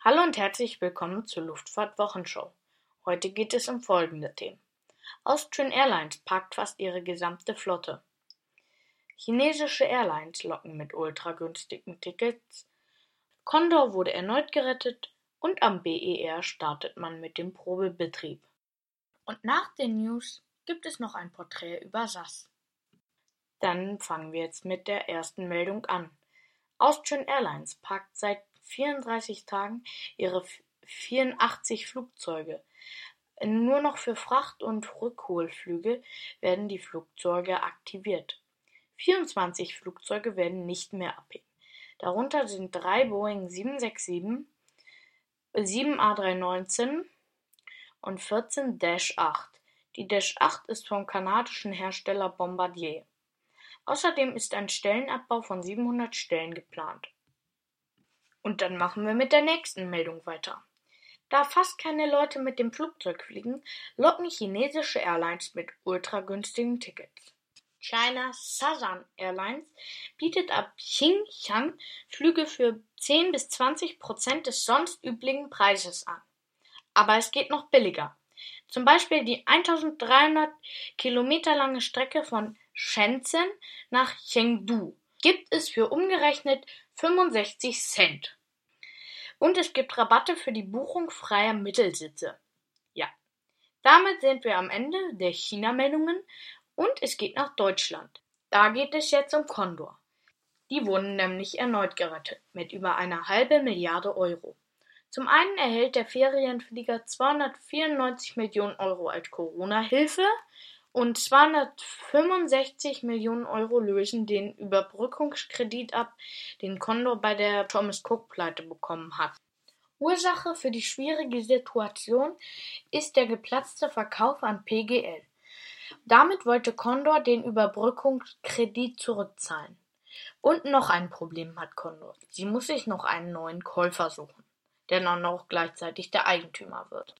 Hallo und herzlich willkommen zur Luftfahrt-Wochenshow. Heute geht es um folgende Themen. Austrian Airlines parkt fast ihre gesamte Flotte. Chinesische Airlines locken mit ultragünstigen Tickets. Condor wurde erneut gerettet und am BER startet man mit dem Probebetrieb. Und nach den News gibt es noch ein Porträt über SAS. Dann fangen wir jetzt mit der ersten Meldung an. Austrian Airlines parkt seit 34 Tagen ihre 84 Flugzeuge. Nur noch für Fracht- und Rückholflüge werden die Flugzeuge aktiviert. 24 Flugzeuge werden nicht mehr abheben. Darunter sind drei Boeing 767, sieben A319 und 14 Dash 8. Die Dash 8 ist vom kanadischen Hersteller Bombardier. Außerdem ist ein Stellenabbau von 700 Stellen geplant. Und dann machen wir mit der nächsten Meldung weiter. Da fast keine Leute mit dem Flugzeug fliegen, locken chinesische Airlines mit ultragünstigen Tickets. China Southern Airlines bietet ab Xinjiang Flüge für 10 bis 20 Prozent des sonst üblichen Preises an. Aber es geht noch billiger. Zum Beispiel die 1300 Kilometer lange Strecke von Shenzhen nach Chengdu gibt es für umgerechnet 65 Cent. Und es gibt Rabatte für die Buchung freier Mittelsitze. Ja, damit sind wir am Ende der China-Meldungen und es geht nach Deutschland. Da geht es jetzt um Condor. Die wurden nämlich erneut gerettet mit über einer halbe Milliarde Euro. Zum einen erhält der Ferienflieger 294 Millionen Euro als Corona-Hilfe und 265 Millionen Euro lösen den Überbrückungskredit ab, den Condor bei der Thomas-Cook-Pleite bekommen hat. Ursache für die schwierige Situation ist der geplatzte Verkauf an PGL. Damit wollte Condor den Überbrückungskredit zurückzahlen. Und noch ein Problem hat Condor. Sie muss sich noch einen neuen Käufer suchen der dann auch gleichzeitig der Eigentümer wird.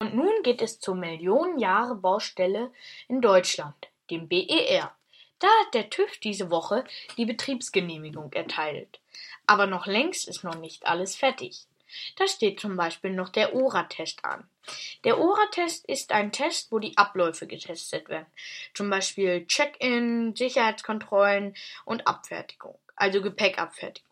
Und nun geht es zur Millionenjahre-Baustelle in Deutschland, dem BER. Da hat der TÜV diese Woche die Betriebsgenehmigung erteilt. Aber noch längst ist noch nicht alles fertig. Da steht zum Beispiel noch der ORA-Test an. Der ORA-Test ist ein Test, wo die Abläufe getestet werden. Zum Beispiel Check-in, Sicherheitskontrollen und Abfertigung, also Gepäckabfertigung.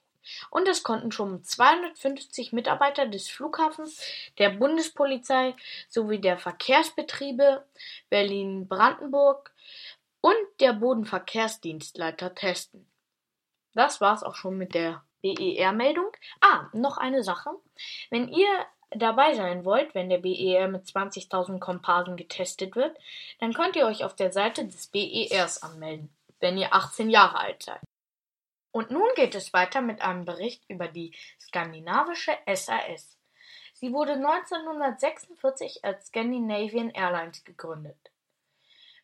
Und es konnten schon 250 Mitarbeiter des Flughafens, der Bundespolizei sowie der Verkehrsbetriebe Berlin-Brandenburg und der Bodenverkehrsdienstleiter testen. Das war's auch schon mit der BER-Meldung. Ah, noch eine Sache. Wenn ihr dabei sein wollt, wenn der BER mit 20.000 Komparsen getestet wird, dann könnt ihr euch auf der Seite des BERs anmelden, wenn ihr 18 Jahre alt seid. Und nun geht es weiter mit einem Bericht über die skandinavische SAS. Sie wurde 1946 als Scandinavian Airlines gegründet.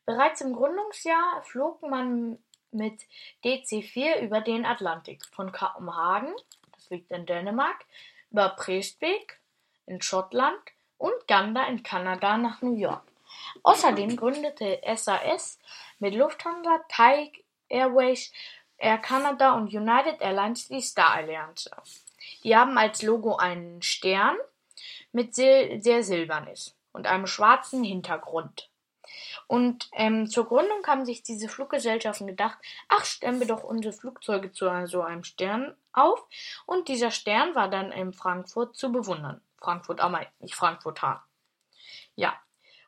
Bereits im Gründungsjahr flog man mit DC-4 über den Atlantik von Kopenhagen, das liegt in Dänemark, über Prestwick in Schottland und Gander in Kanada nach New York. Außerdem gründete SAS mit Lufthansa, Thai Airways Air Canada und United Airlines die Star-Allianz. Die haben als Logo einen Stern mit sil sehr silbern ist und einem schwarzen Hintergrund. Und ähm, zur Gründung haben sich diese Fluggesellschaften gedacht, ach, stellen wir doch unsere Flugzeuge zu so einem Stern auf. Und dieser Stern war dann in Frankfurt zu bewundern. Frankfurt am Main, nicht Frankfurt Hahn. Ja,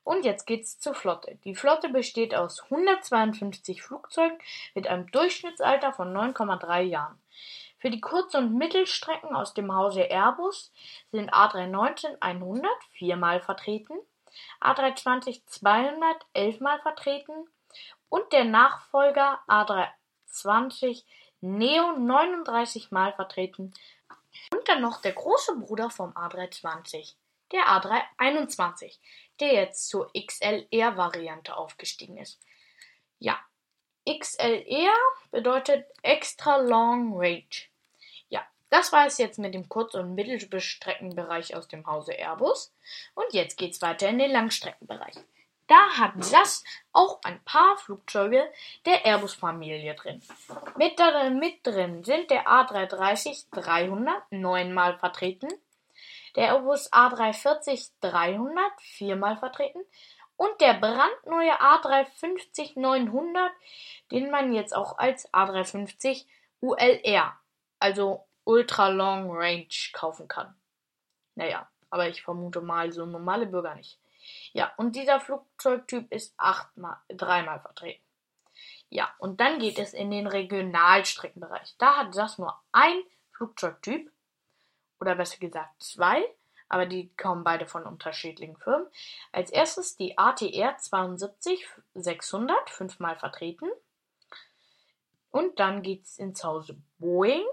und jetzt geht's zur Flotte. Die Flotte besteht aus 152 Flugzeugen mit einem Durchschnittsalter von 9,3 Jahren. Für die Kurz- und Mittelstrecken aus dem Hause Airbus sind A319-100 viermal vertreten, A320-200 elfmal vertreten und der Nachfolger A320 Neo 39 Mal vertreten und dann noch der große Bruder vom A320, der A321 der jetzt zur XLR-Variante aufgestiegen ist. Ja, XLR bedeutet Extra Long Range. Ja, das war es jetzt mit dem Kurz- und Mittelstreckenbereich aus dem Hause Airbus. Und jetzt geht's weiter in den Langstreckenbereich. Da hat SAS auch ein paar Flugzeuge der Airbus-Familie drin. Mit, mit drin sind der A330-300 neunmal vertreten, der Airbus A340-300 viermal vertreten und der brandneue A350-900, den man jetzt auch als A350 ULR, also Ultra Long Range, kaufen kann. Naja, aber ich vermute mal so normale Bürger nicht. Ja, und dieser Flugzeugtyp ist achtmal, dreimal vertreten. Ja, und dann geht es in den Regionalstreckenbereich. Da hat das nur ein Flugzeugtyp, oder besser gesagt zwei, aber die kommen beide von unterschiedlichen Firmen. Als erstes die ATR 72 600, fünfmal vertreten. Und dann geht es ins Hause Boeing.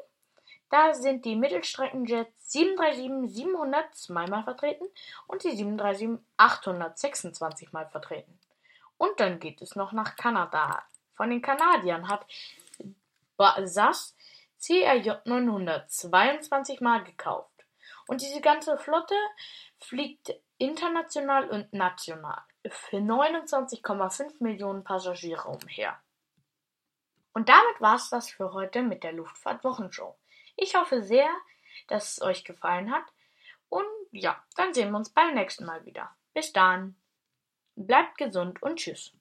Da sind die Mittelstreckenjets 737-700 zweimal vertreten und die 737-800 26 mal vertreten. Und dann geht es noch nach Kanada. Von den Kanadiern hat SAS CRJ 900 22 mal gekauft. Und diese ganze Flotte fliegt international und national für 29,5 Millionen Passagiere umher. Und damit war's das für heute mit der Luftfahrt-Wochenshow. Ich hoffe sehr, dass es euch gefallen hat. Und ja, dann sehen wir uns beim nächsten Mal wieder. Bis dann. Bleibt gesund und tschüss.